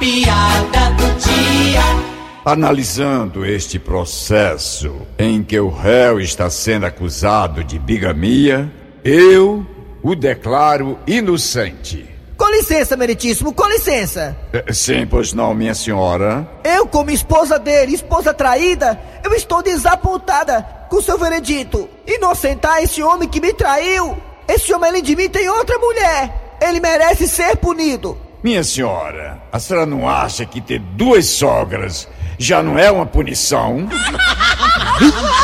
piada do dia. Analisando este processo em que o réu está sendo acusado de bigamia, eu o declaro inocente. Com licença, meritíssimo, com licença. Eh, Sim, pois não, minha senhora. Eu, como esposa dele, esposa traída, eu estou desapontada com seu veredito. Inocentar esse homem que me traiu. Esse homem, além de mim, tem outra mulher. Ele merece ser punido. Minha senhora, a senhora não acha que ter duas sogras já não é uma punição?